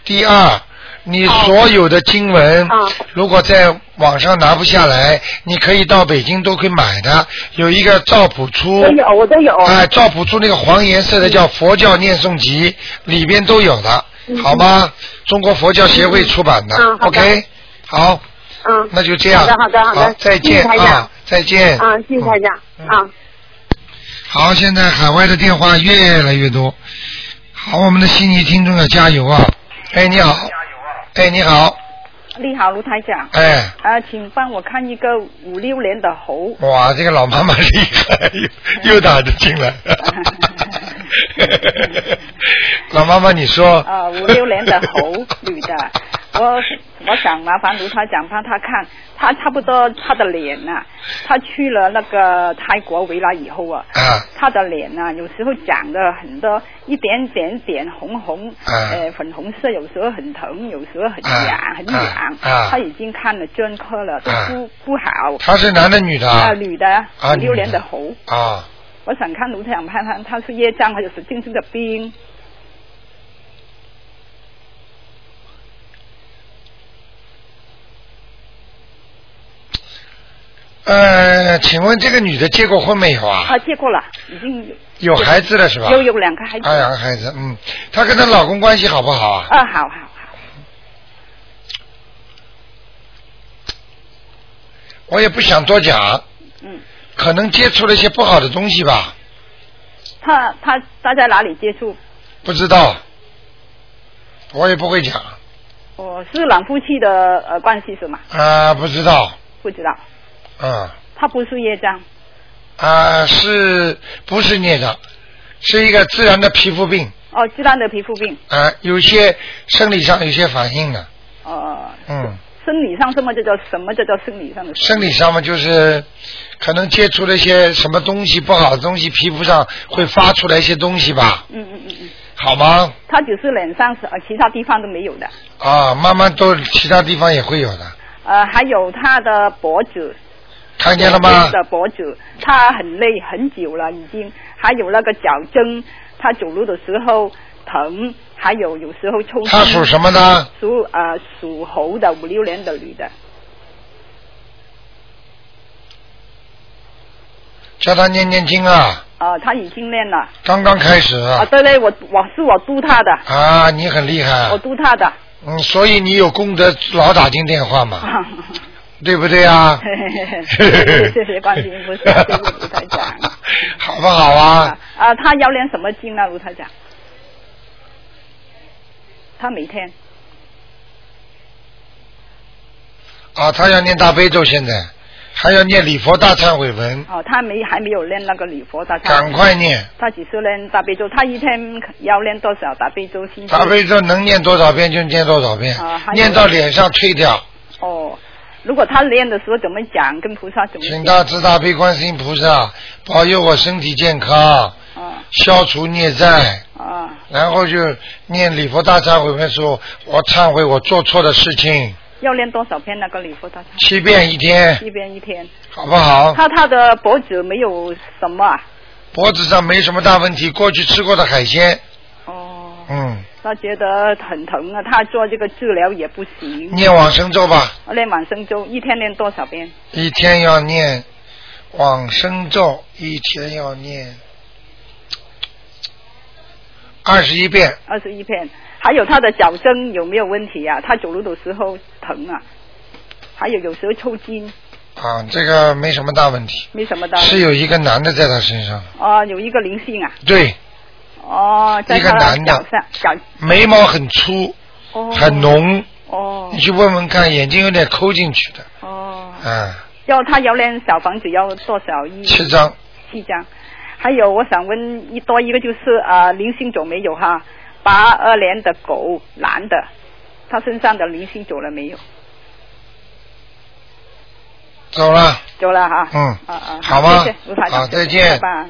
第二，你所有的经文
哦，
如果在网上拿不下来，你可以到北京都可以买的，有一个赵朴初
我都有。
哎，赵朴初那个黄颜色的叫《佛教念诵集》，里边都有的，
嗯
好吗？中国佛教协会出版的，OK，好，
嗯。
那就这样。
好的，好的，好的。
再见啊，再见。
啊，谢谢台长
嗯
啊。
好，现在海外的电话越来越多。好，我们的悉尼听众要加油啊！哎，你好。哎，你好。
你好，卢台长。
哎，
啊，请帮我看一个五六年的猴。
哇，这个老妈妈厉害，又又打得进来。老妈妈，你说。
啊，五六年的猴女的，我我想麻烦卢台长帮他看，他差不多他的脸呐、他去了那个泰国回来以后啊，
啊
她的脸呐、有时候长得很多一点点点红红，
啊
呃粉红色，有时候很疼，有时候很
啊
痒，很痒。
啊啊
她已经看了专科了，都
啊
不、不好。
他是男的女的
啊，女的，
啊
五六年的猴。
啊，
我想看卢台长看看，他是业障还是真正的病？
呃，请问这个女的结过婚没有啊？
啊，结过了，已经
有孩子了是吧？
有有两个孩子。
啊，两个孩子，嗯，她跟她老公关系好不好啊？
啊，好好好，
我也不想多讲，
嗯，
可能接触了一些不好的东西吧，
他他他在哪里接触？
不知道，我也不会讲
哦，是两夫妻的呃关系是吗？
啊，不知道，
不知道，
嗯
他不是业障，
啊，是不是孽障？是一个自然的皮肤病。
哦，自然的皮肤病，
啊，有些生理上有些反应的，
哦，
嗯，
生理上什么叫做什么叫做生理上的？
生理上嘛就是可能接触了一些什么东西不好的东西，皮肤上会发出来一些东西吧，
嗯嗯嗯嗯，
好吗？
他只是脸上是，呃，其他地方都没有的。
啊，慢慢都其他地方也会有的，
呃，还有他的脖子，
看见了吗？
的脖子，他很累很久了已经，还有那个脚针，他走路的时候疼，还有有时候抽筋。
他属什么呢？
属呃属猴的，五六年的女的。
叫他念念经啊，
啊，他已经念了。
刚刚开始
啊，对对，我我是我督他的，
啊，你很厉害
我，督他的。
嗯，所以你有功德老打进电话嘛，对不对啊？
谢谢观世音菩萨，谢谢卢台长。
好不好啊？
啊，他要练什么经啊，卢台长？他每天
啊，他要念大悲咒，现在还要念礼佛大忏悔文，
哦，他没还没有念那个礼佛大忏。
赶快念。
他只是念大悲咒，他一天要念多少大悲咒？心经
大悲咒能念多少遍就念多少遍念到脸上退掉。
哦，如果他练的时候怎么讲，跟菩萨怎么讲？
请大慈大悲观世音菩萨保佑我身体健康，
啊
消除孽债，
啊
然后就念礼佛大忏悔文说，我忏悔我做错的事情，
要练多少篇那个礼佛大忏？
七遍一天，
七遍一天。
好不好？
他他的脖子没有什么啊？
脖子上没什么大问题，过去吃过的海鲜，
哦，
嗯，
他觉得很疼啊，他做这个治疗也不行。
念往生咒吧，
念往生咒，一天念多少遍？
一天要念往生咒，一天要念二十一遍，
二十一遍。还有他的脚蹬有没有问题啊？他走路的时候疼啊，还有有时候抽筋，
啊，这个没什么大问题，
没什么大。
是有一个男的在他身上，
啊，有一个灵性啊。
对，
哦，在
一个男的眉毛很粗，
哦
很浓，
哦
你去问问看，眼睛有点抠进去的，
哦，
嗯，
要他要练小房子要多少一？
七张，
七张。还有，我想问一多一个就是啊，灵性走没有哈？八二年的狗，男的，他身上的灵性走了没有？
走了，
走了哈。
嗯
啊啊，
好吗
谢谢
好再见
拜拜。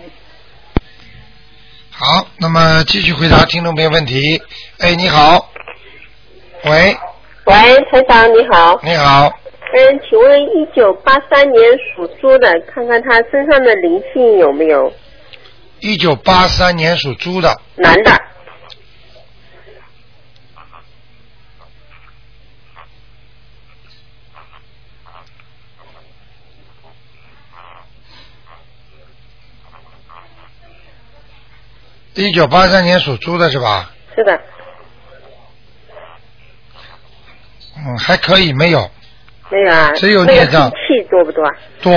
好，那么继续回答听众朋友问题。哎，你好，喂，
喂，台长你好。
你好，
嗯，请问一九八三年属猪的，看看他身上的灵性有没有？
一九八三年属猪的，
男的。
一九八三年属猪的是吧？
是的，
嗯，还可以，没有
没有啊。
只有孽障
气多不多啊？
多，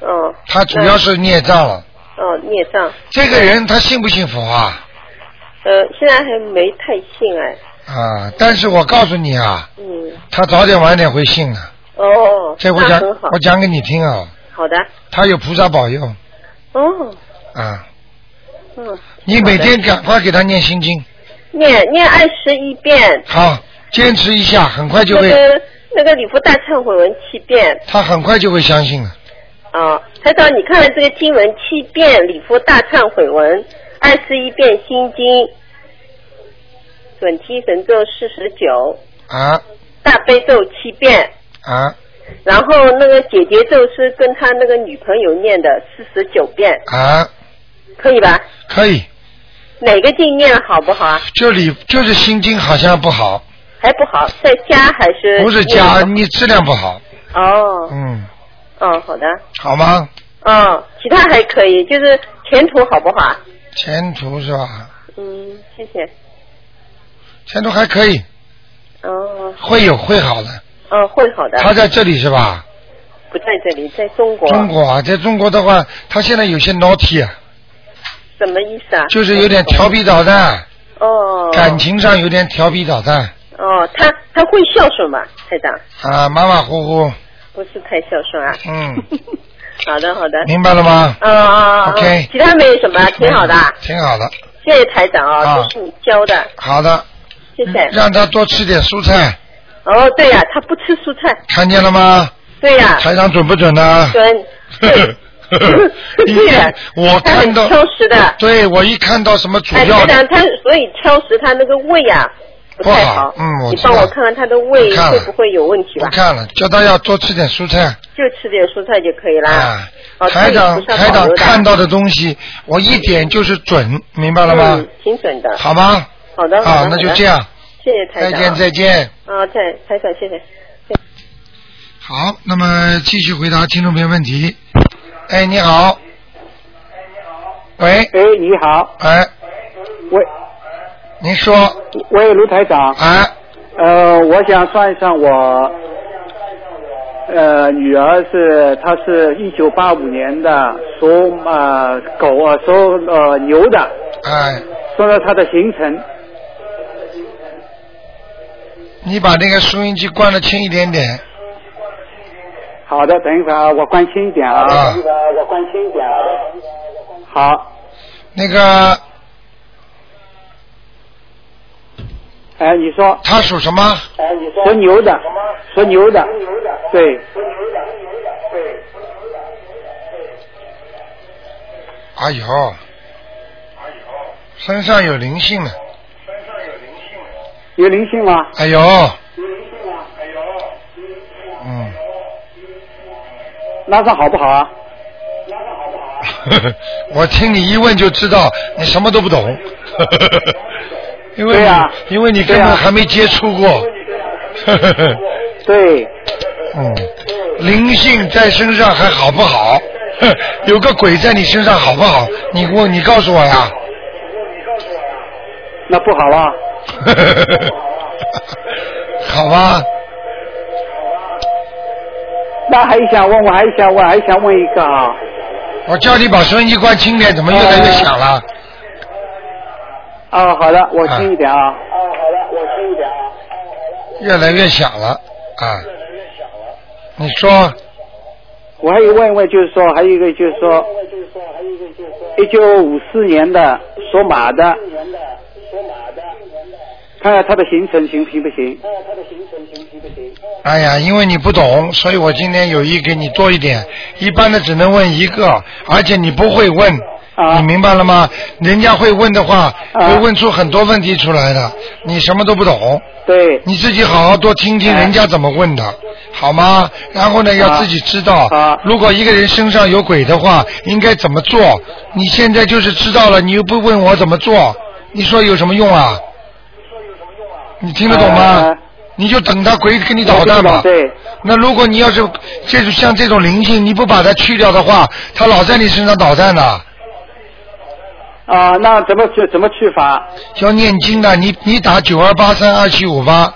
哦。
他主要是孽障了。
哦，孽障。
这个人他信不信佛啊？
呃，现在还没太信哎。
啊，但是我告诉你啊，
嗯。
他早点晚点会信的。
哦。
这我讲。我讲给你听啊，
好的。
他有菩萨保佑
哦。
啊。
嗯。
你每天赶快给他念心经，
念念二十一遍。
好，坚持一下，很快就会，
那个那个礼佛大忏悔文七遍。
他很快就会相信了。
啊，台长，你看了这个经文七遍礼佛大忏悔文，二十一遍心经，准提神咒四十九，
啊
大悲咒七遍，
啊
然后那个姐姐咒是跟他那个女朋友念的四十九遍，
啊，
可以吧？
可以，
哪个经念好不好啊？
就里就是心经好像不好，
还不好，在家还是？
不是家，你质量不好，
哦，
嗯，
哦，好的，
好吗？
哦，其他还可以，就是前途好不好啊？
前途是吧？
嗯，谢谢。
前途还可以，
哦，
会有会好的。
哦，会好的。
他在这里是吧？
不在这里，在中国。
中国啊，在中国的话，他现在有些 naughty 啊，
什么意思啊？
就是有点调皮捣蛋，
哦。
感情上有点调皮捣蛋
哦，他他会孝顺吗，台长？
啊，马马虎虎，
不是太孝顺啊。
嗯，
好的好的。
明白了吗？
哦哦哦
OK
其他没有什么，挺好的。
挺好的，
谢谢台长啊，
啊
都是你教的，
好的，
谢谢。
让他多吃点蔬菜，
哦，对呀、他不吃蔬菜。
看见了吗？
对呀、
台长准不准呢？
准。对
我看到
挑食的
对我一看到什么主
哎，
要的
台长，他所以挑食，他那个胃啊不太
不好嗯我
你帮我看看他的胃会不会有问题吧？
不看了，叫他要多吃点蔬菜。
就吃点蔬菜就可以啦。
啊，
哦
台长台长看到的东西，我一点就是准，明白了吗
嗯？，挺准的。
好吗？
好的，好
啊
的，好
那就这样。
谢谢台长。
再见再见。
啊，再台长，谢谢。
好，那么继续回答听众朋友问题。哎，你好。喂。
哎，你好。
哎。
喂。
您说。
喂，卢台长。
哎。
呃，我想算一算我，呃，女儿是，她是一九八五年的，属呃狗啊，属呃牛的，
哎，
说说她的行程。
你把那个收音机关的轻一点点。
好的，等一会儿啊，我关心一点啊。
啊
等一会儿我关心一点啊。好，
那个
哎，你说。
他属什么？
哎，你说。属牛的，属牛的，对。
哎呦，身上有灵性了。
有灵性吗？
哎呦。嗯，
那这好不好啊？
拉萨好不好我听你一问就知道你什么都不懂，因为你、
对呀
因为你根本还没接触过。
对。
嗯，灵性在身上还好不好？有个鬼在你身上好不好？你问你告诉我呀。
那不好啊。
好吧，
那还想问，我还想问，还想问一个啊。
我叫你把收音机关轻点，怎么越来越响了？
啊，好的，我轻一点啊。
啊，好的，我轻一点越来越响了啊！越来越响了你说
我还有问一问，就是说，还有一个就是说，一九五四年的属马的，看看他的行程行行不行？
哎呀，因为你不懂，所以我今天有意给你多一点。一般的只能问一个，而且你不会问，你明白了吗？人家会问的话，会问出很多问题出来的。你什么都不懂，
对，
你自己好好多听听人家怎么问的，好吗？然后呢，要自己知道，如果一个人身上有鬼的话，应该怎么做？你现在就是知道了，你又不问我怎么做，你说有什么用啊？你听得懂吗？你就等他鬼给你捣蛋吧。
对。
那如果你要是这种像这种灵性，你不把它去掉的话，它老在你身上捣蛋的。
啊，那怎么去怎么去法？
要念经的，你你打九二八三二七五八。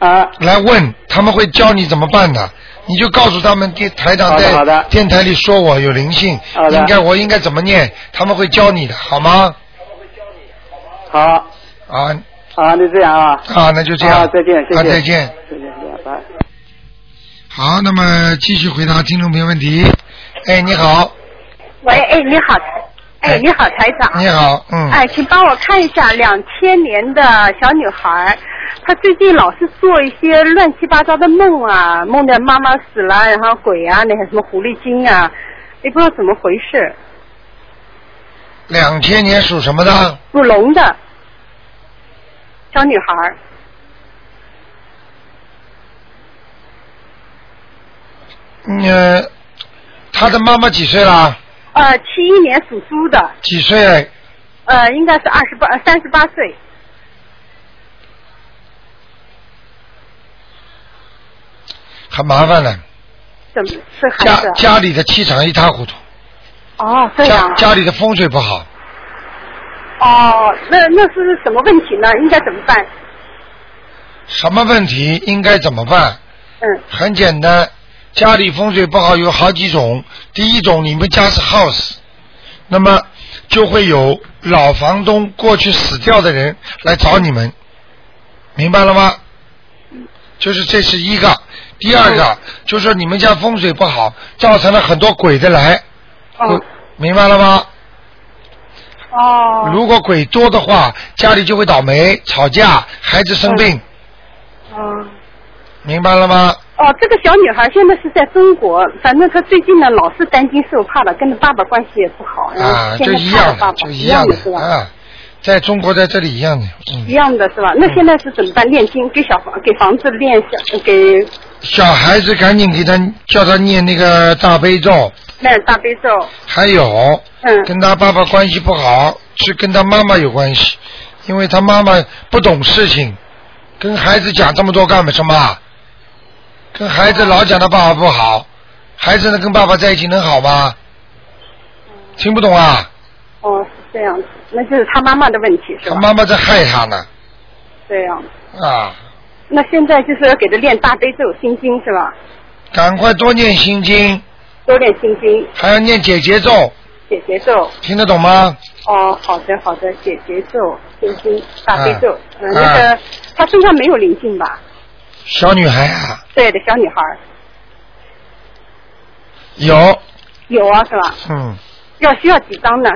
啊。
来问，他们会教你怎么办的。你就告诉他们电台长在电台里说我有灵性，应该我应该怎么念，他们会教你的，好吗？
好。
啊。
啊，那这样啊。
啊，那就这样。
啊，再见，谢谢。
啊，再见。
再见，拜拜。
好，那么继续回答听众朋友问题。哎，你好，
喂，哎，你好，哎，你好，台长。
你好，嗯。
哎，请帮我看一下两千年的小女孩，她最近老是做一些乱七八糟的梦啊，梦见妈妈死了，然后鬼啊，那些什么狐狸精啊，也不知道怎么回事。
两千年属什么的？
属龙的小女孩，
嗯，他的妈妈几岁了？
呃，七一年属猪的，
几岁？
呃，应该是二十八、三十八岁。
很麻烦了，
怎么是孩
家？家里的气场一塌糊涂，
哦，这样啊。
家家里的风水不好，
哦，那那是什么问题呢？应该怎么办？
什么问题应该怎么办？
嗯。
很简单，家里风水不好有好几种。第一种，你们家是 house，那么就会有老房东过去死掉的人来找你们，明白了吗？就是这是一个。第二个，就是说你们家风水不好，造成了很多鬼的来，
哦
明白了吗？
哦。
如果鬼多的话，家里就会倒霉、吵架，孩子生病，
嗯。
明白了吗？
哦，这个小女孩现在是在中国，反正她最近呢老是担惊受怕的，跟她爸爸关系也不好，
啊，就一样
爸爸，
就
一
样的
是吧？
啊，在中国在这里一样的，嗯
一。样的是吧？那现在是怎么办？念经给小房给房子念小给
小孩子赶紧给他叫他念那个大悲咒，
念大悲咒，
还有，
嗯
跟他爸爸关系不好是跟他妈妈有关系，因为他妈妈不懂事情，跟孩子讲这么多干什么？跟孩子老讲他爸爸不好，孩子呢跟爸爸在一起能好吗？听不懂啊？
哦是这样子，那就是他妈妈的问题是
他？妈妈在害他呢
这样，
啊！
那现在就是要给他练大悲咒心经是吧？
赶快多念心经，
多点心经
还要念解结咒，
解结咒。
听得懂吗？
哦，好的好的，解结咒心经大悲咒，嗯、
啊
那个他身上没有灵性吧？
小女孩啊，
对的，小女孩
有，
有啊是吧？
嗯，
要需要几张呢？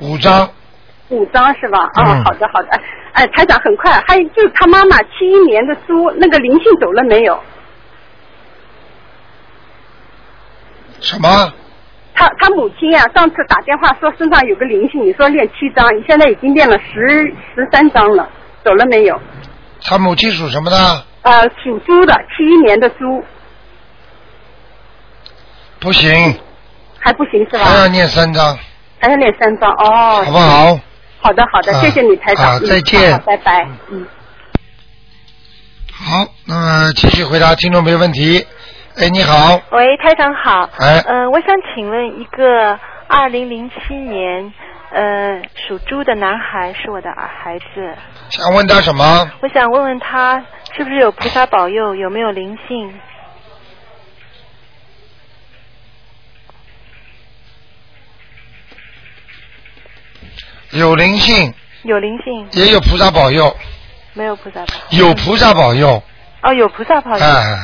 五张，
五张是吧？啊、
嗯
好的好的。哎哎，台长很快，还有就是他妈妈七一年的猪，那个灵性走了没有？
什么？
他他母亲呀、上次打电话说身上有个灵性，你说练七张，你现在已经练了十十三张了，走了没有？
他母亲属什么的？
呃，属猪的，七一年的猪
不行，
还不行是吧？
还要念三张，
还要练三张哦。
好不好？
好的好的，
啊
谢谢你台长。
再见
好好拜拜。嗯。
好，那么继续回答听众没问题。哎，你好，
喂，台长好。
哎
嗯、我想请问一个二零零七年呃属猪的男孩是我的儿孩子，
想问他什么？
我想问问他是不是有菩萨保佑，有没有灵性？
有灵性，
有灵性，
也有菩萨保佑，
没有菩萨保佑？
有菩萨保佑，
哦，有菩萨保佑，
哎，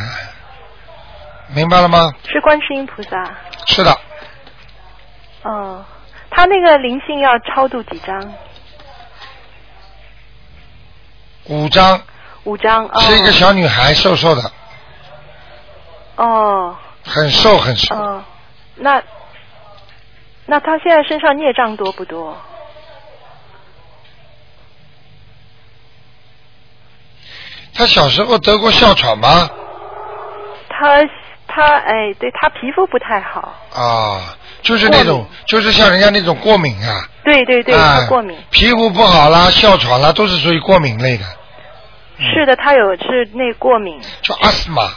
明白了吗？
是观世音菩萨。
是的，
哦，他那个灵性要超度几张？
五张，
五张。哦。
是一个小女孩，瘦瘦的，
哦
很瘦很瘦，
哦，那那他现在身上孽障多不多？
她小时候得过哮喘吗？
他他哎，对他皮肤不太好。
啊，就是那种，就是像人家那种过敏啊，
对对对，
哎
他过敏。
皮肤不好啦，哮喘啦，都是属于过敏类的，
是的，他有是那过敏。
叫阿斯玛。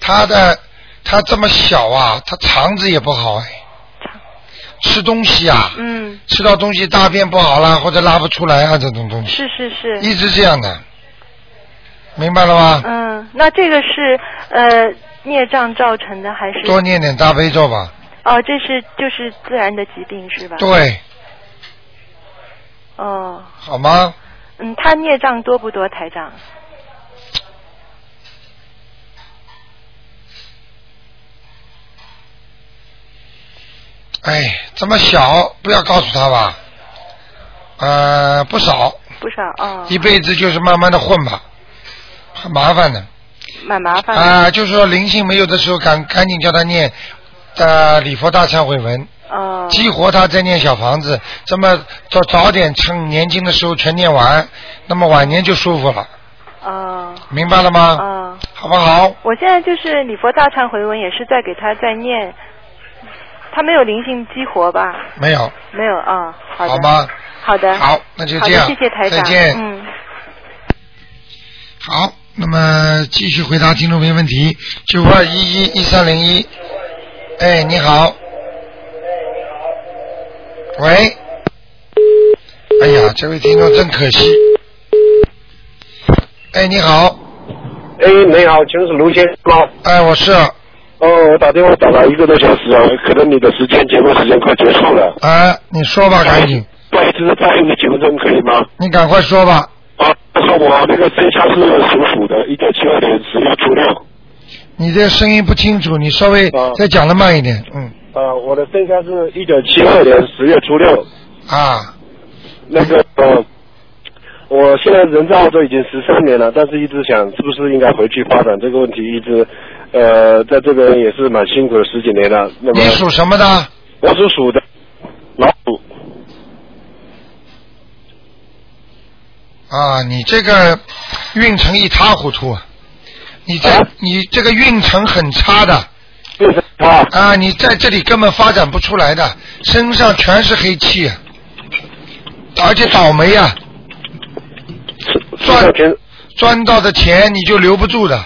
他的他这么小啊，他肠子也不好哎，吃东西啊，
嗯，
吃到东西大便不好啦，或者拉不出来啊，这种东西，
是是是。
一直这样的，明白了吗？
嗯，那这个是呃孽障造成的还是？
多念点大悲咒吧。
哦，这是就是自然的疾病是吧？。
对，
哦，
好吗？
嗯，他孽障多不多，台长？
哎，这么小，不要告诉他吧。呃，不少，
不少哦，
一辈子就是慢慢的混吧，很麻烦的。
蛮麻烦的。
啊、就是说灵性没有的时候，赶赶紧叫他念呃礼佛大忏悔文，
哦。
激活他再念小房子，这么早早点趁年轻的时候全念完，那么晚年就舒服了，
哦。
明白了吗？
哦。
好不好？
我现在就是礼佛大忏悔文，也是在给他在念，他没有灵性激活吧？
没有，
没有啊、好的。
好吗？
好的。
好那就这样
谢谢台长。
再见
嗯。
好，那么继续回答听众朋友问题，九二一一一三零一。哎，你好。喂。哎呀，这位听众真可惜。哎，你好。
哎，你好，请问是卢先生吗？
哎，我是。
哦，我打电话打了一个多小时啊，可能你的时间节目时间快结束了。
哎，你说吧，赶紧。
不好意思，再用你几分钟可以吗？
你赶快说吧。
啊，我那个生肖是属虎的，一九七二年十月初六。
你这个声音不清楚，你稍微再讲的慢一点，嗯。
啊，我的生肖是一九七二年十月初六。
啊。
那个呃，我现在人在澳洲已经十三年了，但是一直想是不是应该回去发展这个问题，一直呃在这边也是蛮辛苦的十几年了。那么
你属什么的？
我是属的，老鼠。
啊，你这个运程一塌糊涂，啊！你这、你这个运程很差的。
啊。
啊，你在这里根本发展不出来的，身上全是黑气，而且倒霉呀、赚赚到的钱你就留不住的，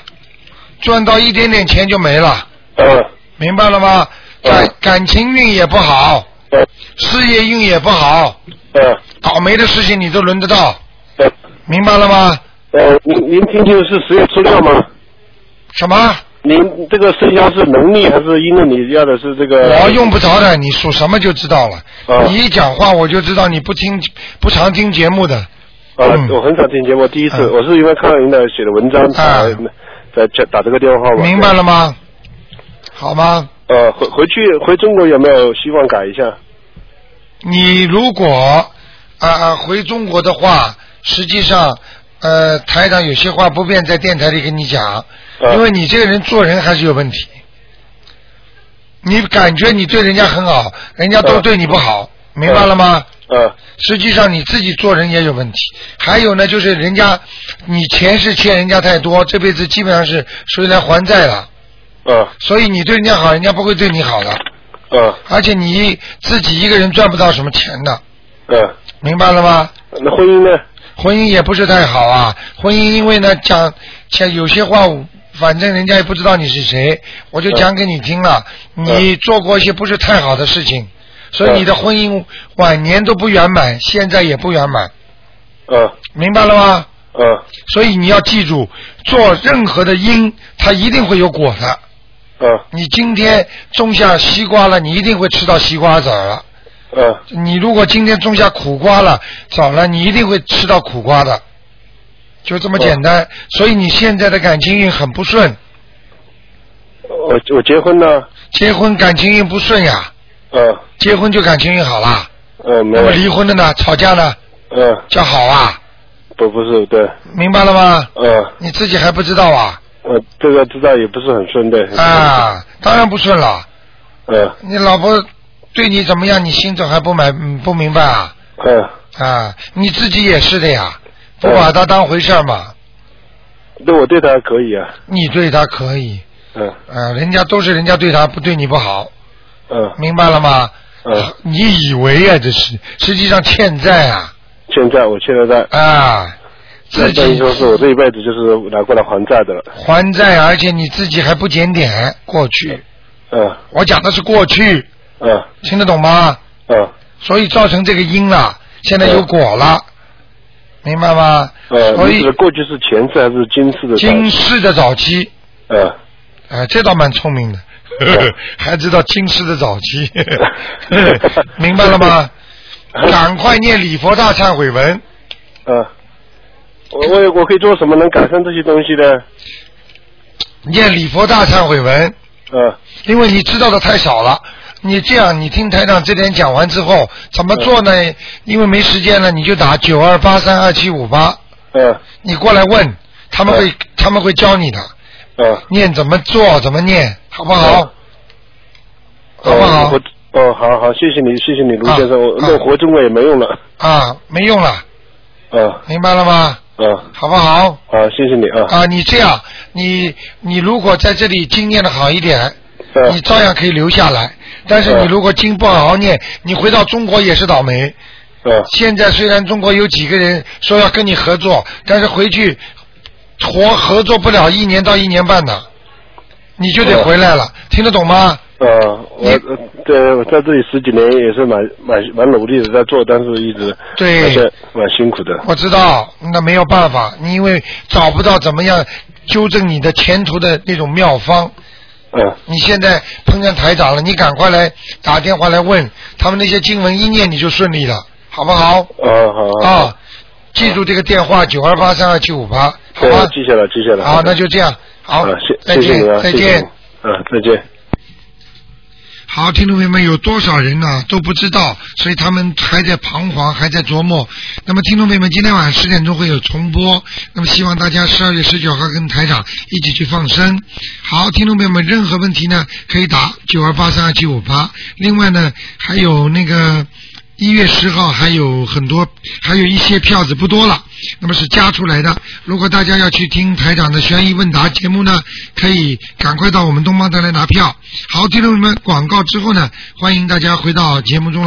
赚到一点点钱就没了。
嗯。
明白了吗？感感情运也不好，事业运也不好，
嗯。
倒霉的事情你都轮得到，明白了吗？
呃，您您听清是十月初六吗？
什么？
您这个生肖是农历还是因为？你要的是这个？
我用不着的，你属什么就知道了。
啊
你一讲话我就知道你不听不常听节目的。
啊，我很少听节目，第一次，我是因为看到您的写的文章才在打打这个电话号码。
明白了吗？好吗？
呃，回回去回中国有没有希望改一下？
你如果啊啊、回中国的话，实际上呃台长有些话不便在电台里跟你讲，因为你这个人做人还是有问题。你感觉你对人家很好，人家都对你不好，明白了吗？
嗯。
实际上你自己做人也有问题。还有呢，就是人家你前世欠人家太多，这辈子基本上是属于来还债了。
嗯。
所以你对人家好，人家不会对你好的。
嗯。
而且你自己一个人赚不到什么钱的，
嗯。
明白了吗？
那婚姻呢？
婚姻也不是太好啊。婚姻因为呢讲讲有些话，反正人家也不知道你是谁，我就讲给你听了。你做过一些不是太好的事情，所以你的婚姻晚年都不圆满，现在也不圆满。
嗯。
明白了吗？
嗯。
所以你要记住，做任何的因，它一定会有果的。
嗯。
你今天种下西瓜了，你一定会吃到西瓜籽儿了。
嗯。
你如果今天种下苦瓜了，早了，你一定会吃到苦瓜的，就这么简单。所以你现在的感情运很不顺，
我我结婚呢？
结婚感情运不顺呀。
嗯。
结婚就感情运好啦。
嗯，没有
那么。离婚的呢？吵架呢？
嗯。
叫好啊？
不不是对。
明白了吗？
嗯。
你自己还不知道啊？
呃，这个知道也不是很顺对。
啊，当然不顺了。
嗯。
你老婆对你怎么样？你心中还不买嗯不明白啊？
嗯。
啊，你自己也是的呀，不把她当回事儿嘛。
那我对她还可以啊。
你对她可以，
嗯。
啊，人家都是人家对她不对你不好，
嗯。
明白了吗？
嗯。
你以为啊，这是实际上欠债啊
欠债，我欠了债。
啊，自己
那等于说是我这一辈子就是拿过来还债的了。
还债，而且你自己还不检点，过去。
嗯。
我讲的是过去，
嗯。
听得懂吗？
嗯。
所以造成这个因了，现在有果了，明白吗？
呃，
所以
过去是前世还是今世的？
今世的早期，
嗯。
哎，这倒蛮聪明的，还知道今世的早期，明白了吗？赶快念礼佛大忏悔文，
嗯。我我我可以做什么能改善这些东西呢？
念礼佛大忏悔文。
嗯。
因为你知道的太少了，你这样，你听台长这点讲完之后怎么做呢？因为没时间了，你就打九二八三二七五八。
嗯。
你过来问，他们会他们会教你的。
嗯。
念怎么做，怎么念，好不好？好不好？
我哦，好好，谢谢你，谢谢你，卢先生，我那我活中国也没用了。
啊，没用了。
嗯。
明白了吗？
嗯。
好不好？
好，谢谢你啊。
啊，你这样，你你如果在这里经念的好一点，你照样可以留下来。但是你如果经不好好念，你回到中国也是倒霉。
嗯。
现在虽然中国有几个人说要跟你合作，但是回去活合作不了一年到一年半的，你就得回来了，听得懂吗？
呃，我呃对我在这里十几年也是蛮蛮蛮努力的在做，但是一直
对
蛮辛苦的。
我知道，那没有办法，你因为找不到怎么样纠正你的前途的那种妙方。
嗯。
你现在碰见台长了，你赶快来打电话来问他们那些经文一念你就顺利了，好不好？
啊，好。
啊，记住这个电话九二八三二七五八，好
对，
吗？
记下来，记下来。
好，那就这样，好再见再见
嗯。啊，再见。
好，听众朋友们，有多少人呢都不知道，所以他们还在彷徨，还在琢磨。那么，听众朋友们，今天晚上十点钟会有重播，那么希望大家十二月十九号跟台长一起去放生。好，听众朋友们，任何问题呢可以打九二八三二七五八。另外呢，还有那个。一月十号还有很多，还有一些票子不多了，那么是加出来的。如果大家要去听台长的悬疑问答节目呢，可以赶快到我们东方台来拿票。好，听众朋友们，广告之后呢，欢迎大家回到节目中来。